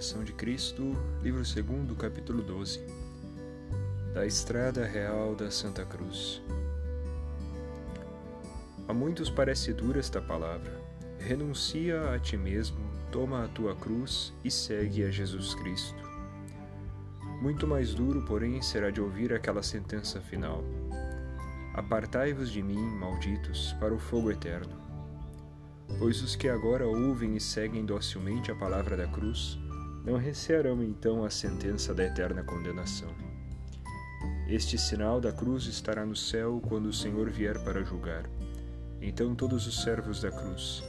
Imitação de Cristo, livro 2, capítulo 12. Da Estrada Real da Santa Cruz. A muitos parece dura esta palavra. Renuncia a ti mesmo, toma a tua cruz e segue a Jesus Cristo. Muito mais duro, porém, será de ouvir aquela sentença final: Apartai-vos de mim, malditos, para o fogo eterno Pois os que agora ouvem e seguem docilmente a palavra da cruz não recearão então a sentença da eterna condenação. Este sinal da cruz estará no céu quando o Senhor vier para julgar. Então todos os servos da cruz,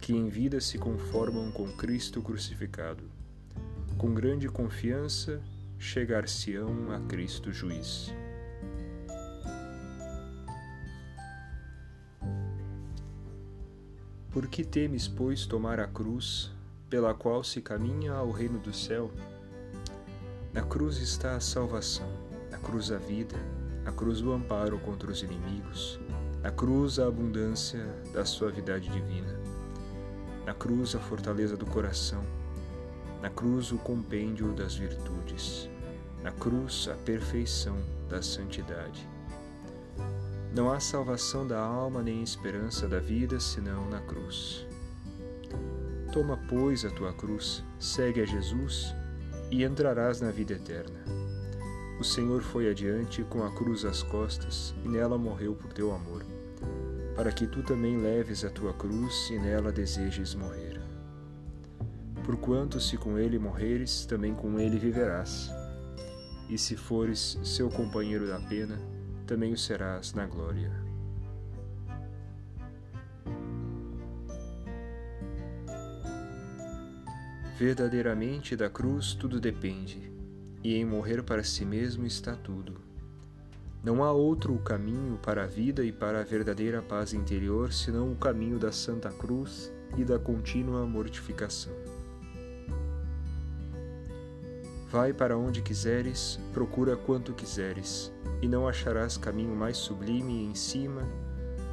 que em vida se conformam com Cristo crucificado, com grande confiança chegar-se-ão a Cristo juiz. Por que temes, pois, tomar a cruz, pela qual se caminha ao reino do céu? Na cruz está a salvação, na cruz a vida, na cruz o amparo contra os inimigos, na cruz a abundância da suavidade divina, na cruz a fortaleza do coração, na cruz o compêndio das virtudes, na cruz a perfeição da santidade. Não há salvação da alma nem esperança da vida senão na cruz. Toma, pois, a tua cruz, segue a Jesus e entrarás na vida eterna. O Senhor foi adiante com a cruz às costas e nela morreu por teu amor, para que tu também leves a tua cruz e nela desejes morrer. Porquanto, se com ele morreres, também com ele viverás. E se fores seu companheiro da pena, também o serás na glória. Verdadeiramente da cruz tudo depende, e em morrer para si mesmo está tudo. Não há outro caminho para a vida e para a verdadeira paz interior senão o caminho da Santa Cruz e da contínua mortificação. Vai para onde quiseres, procura quanto quiseres, e não acharás caminho mais sublime em cima,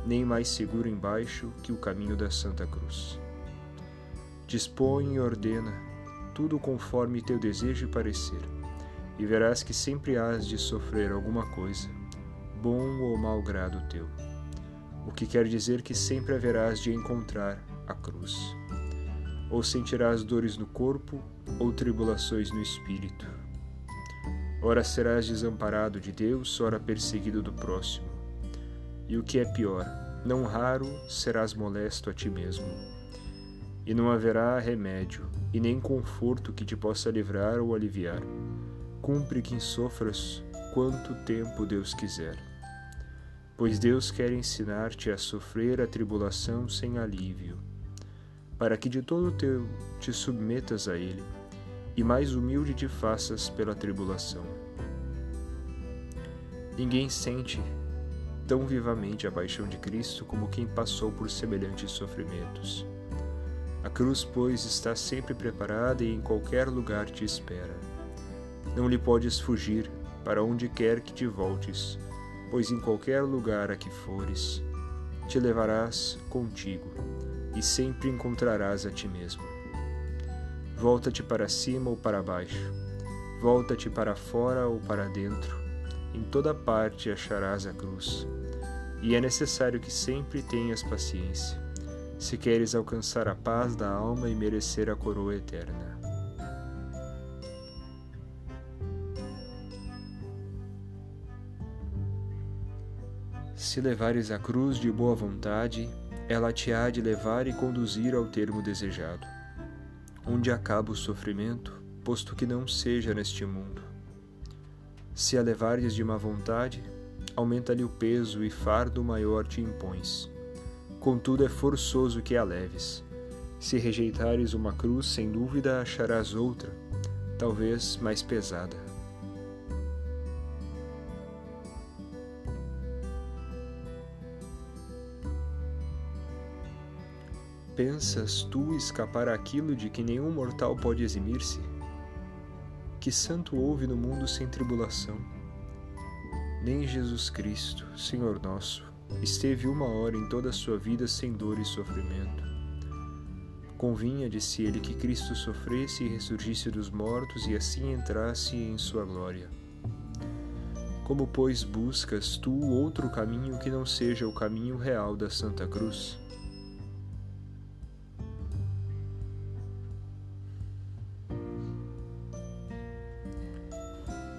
nem mais seguro embaixo que o caminho da Santa Cruz. Dispõe e ordena, tudo conforme teu desejo e parecer, e verás que sempre hás de sofrer alguma coisa, bom ou mau grado teu, o que quer dizer que sempre haverás de encontrar a cruz ou sentirás dores no corpo, ou tribulações no espírito. Ora serás desamparado de Deus, ora perseguido do próximo. E o que é pior, não raro serás molesto a ti mesmo. E não haverá remédio, e nem conforto que te possa livrar ou aliviar. Cumpre que sofras quanto tempo Deus quiser. Pois Deus quer ensinar-te a sofrer a tribulação sem alívio para que de todo teu te submetas a ele, e mais humilde te faças pela tribulação. Ninguém sente tão vivamente a paixão de Cristo como quem passou por semelhantes sofrimentos. A cruz, pois, está sempre preparada e em qualquer lugar te espera. Não lhe podes fugir para onde quer que te voltes, pois em qualquer lugar a que fores, te levarás contigo e sempre encontrarás a ti mesmo. Volta-te para cima ou para baixo, volta-te para fora ou para dentro, em toda parte acharás a cruz. E é necessário que sempre tenhas paciência, se queres alcançar a paz da alma e merecer a coroa eterna. Se levares a cruz de boa vontade, ela te há de levar e conduzir ao termo desejado, onde acaba o sofrimento, posto que não seja neste mundo. Se a levares de má vontade, aumenta-lhe o peso e fardo maior te impões. Contudo, é forçoso que a leves. Se rejeitares uma cruz, sem dúvida acharás outra, talvez mais pesada. Pensas tu escapar aquilo de que nenhum mortal pode eximir-se? Que santo houve no mundo sem tribulação? Nem Jesus Cristo, Senhor nosso, esteve uma hora em toda a sua vida sem dor e sofrimento. Convinha, disse ele, que Cristo sofresse e ressurgisse dos mortos e assim entrasse em sua glória. Como, pois, buscas tu outro caminho que não seja o caminho real da Santa Cruz?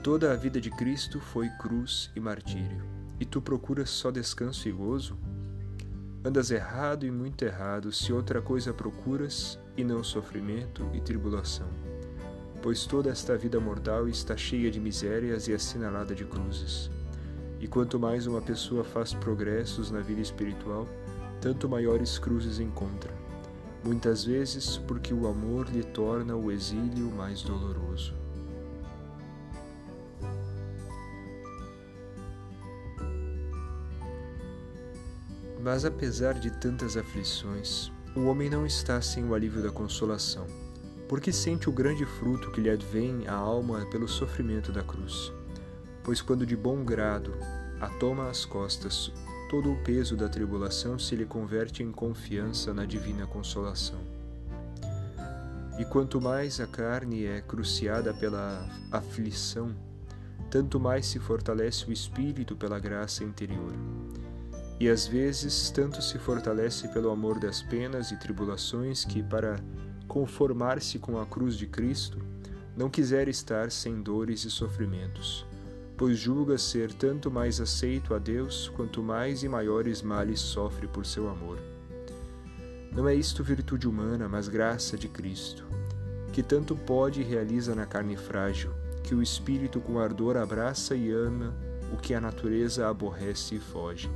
Toda a vida de Cristo foi cruz e martírio, e tu procuras só descanso e gozo? Andas errado e muito errado se outra coisa procuras e não sofrimento e tribulação. Pois toda esta vida mortal está cheia de misérias e assinalada de cruzes. E quanto mais uma pessoa faz progressos na vida espiritual, tanto maiores cruzes encontra. Muitas vezes porque o amor lhe torna o exílio mais doloroso. Mas apesar de tantas aflições, o homem não está sem o alívio da consolação, porque sente o grande fruto que lhe advém à alma pelo sofrimento da cruz. Pois quando de bom grado a toma às costas, todo o peso da tribulação se lhe converte em confiança na divina consolação. E quanto mais a carne é cruciada pela aflição, tanto mais se fortalece o espírito pela graça interior e às vezes tanto se fortalece pelo amor das penas e tribulações que, para conformar-se com a cruz de Cristo, não quiser estar sem dores e sofrimentos, pois julga ser tanto mais aceito a Deus quanto mais e maiores males sofre por seu amor. Não é isto virtude humana, mas graça de Cristo, que tanto pode e realiza na carne frágil, que o espírito com ardor abraça e ama o que a natureza aborrece e foge.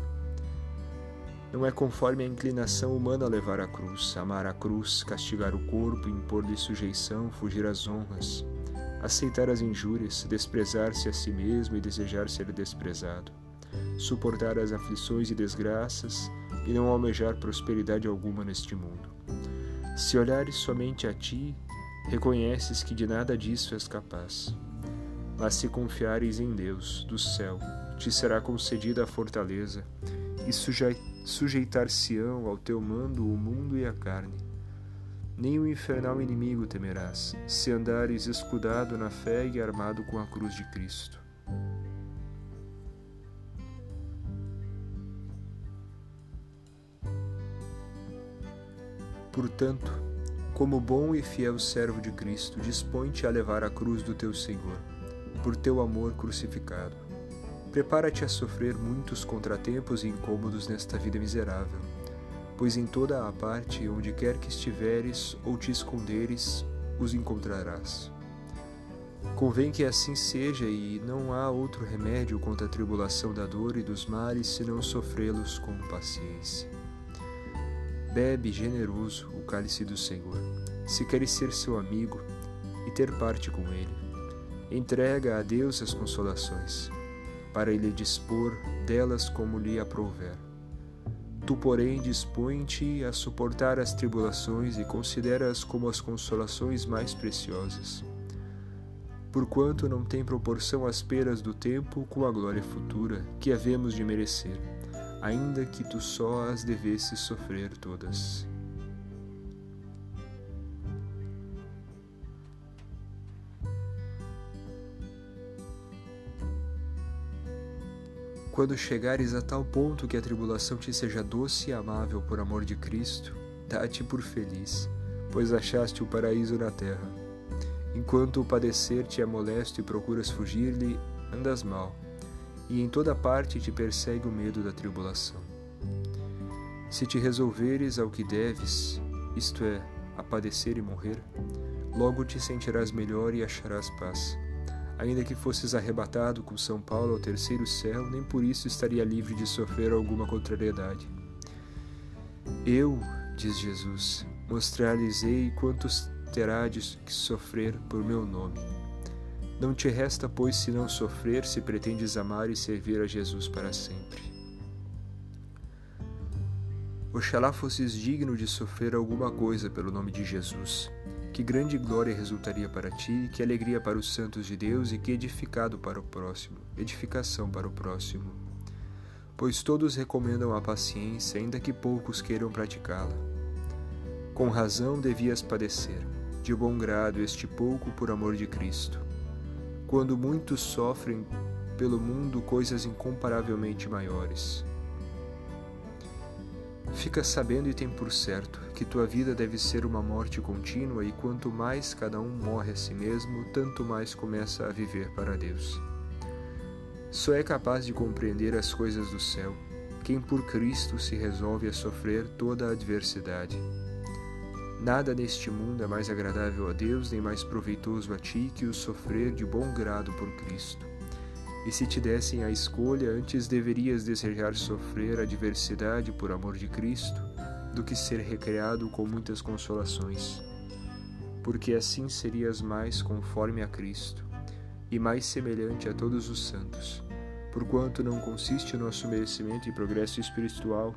Não é conforme a inclinação humana levar a cruz, amar a cruz, castigar o corpo, impor-lhe sujeição, fugir às honras, aceitar as injúrias, desprezar-se a si mesmo e desejar ser desprezado, suportar as aflições e desgraças e não almejar prosperidade alguma neste mundo. Se olhares somente a ti, reconheces que de nada disso és capaz. Mas se confiares em Deus, do céu, te será concedida a fortaleza e sujeitar-se-ão ao teu mando o mundo e a carne. Nem o infernal inimigo temerás, se andares escudado na fé e armado com a cruz de Cristo. Portanto, como bom e fiel servo de Cristo, dispõe-te a levar a cruz do teu Senhor, por teu amor crucificado Prepara-te a sofrer muitos contratempos e incômodos nesta vida miserável, pois em toda a parte onde quer que estiveres ou te esconderes, os encontrarás. Convém que assim seja, e não há outro remédio contra a tribulação da dor e dos males senão sofrê-los com paciência. Bebe generoso o cálice do Senhor, se queres ser seu amigo e ter parte com ele. Entrega a Deus as consolações para ele dispor delas como lhe aprouver. Tu, porém, dispõe-te a suportar as tribulações e considera-as como as consolações mais preciosas, porquanto não tem proporção às peras do tempo com a glória futura que havemos de merecer, ainda que tu só as devesses sofrer todas. Quando chegares a tal ponto que a tribulação te seja doce e amável por amor de Cristo, dá-te por feliz, pois achaste o paraíso na terra. Enquanto o padecer te é molesto e procuras fugir-lhe, andas mal, e em toda parte te persegue o medo da tribulação. Se te resolveres ao que deves, isto é, a padecer e morrer, logo te sentirás melhor e acharás paz Ainda que fosses arrebatado com São Paulo ao terceiro céu, nem por isso estaria livre de sofrer alguma contrariedade. Eu, diz Jesus, mostrar-lhes-ei quantos terá de sofrer por meu nome. Não te resta, pois, senão sofrer se pretendes amar e servir a Jesus para sempre. Oxalá fosses digno de sofrer alguma coisa pelo nome de Jesus que grande glória resultaria para ti, que alegria para os santos de Deus e que edificado para o próximo, edificação para o próximo. Pois todos recomendam a paciência, ainda que poucos queiram praticá-la. Com razão devias padecer, de bom grado este pouco por amor de Cristo. Quando muitos sofrem pelo mundo coisas incomparavelmente maiores. Fica sabendo e tem por certo que tua vida deve ser uma morte contínua, e quanto mais cada um morre a si mesmo, tanto mais começa a viver para Deus. Só é capaz de compreender as coisas do céu quem por Cristo se resolve a sofrer toda a adversidade. Nada neste mundo é mais agradável a Deus nem mais proveitoso a ti que o sofrer de bom grado por Cristo. E se te dessem a escolha, antes deverias desejar sofrer adversidade por amor de Cristo do que ser recreado com muitas consolações. Porque assim serias mais conforme a Cristo e mais semelhante a todos os santos, porquanto não consiste o nosso merecimento e progresso espiritual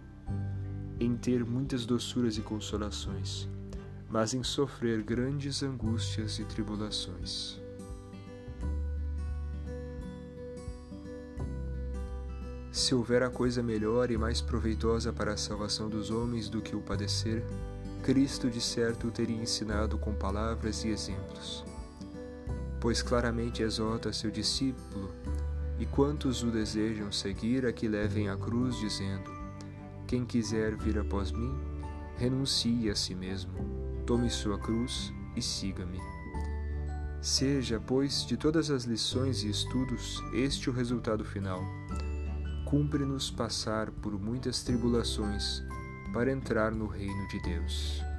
em ter muitas doçuras e consolações, mas em sofrer grandes angústias e tribulações. Se houver a coisa melhor e mais proveitosa para a salvação dos homens do que o padecer, Cristo de certo o teria ensinado com palavras e exemplos. Pois claramente exorta seu discípulo, e quantos o desejam seguir, a que levem a cruz, dizendo: Quem quiser vir após mim, renuncie a si mesmo, tome sua cruz e siga-me. Seja, pois, de todas as lições e estudos, este o resultado final cumpre-nos passar por muitas tribulações para entrar no reino de Deus.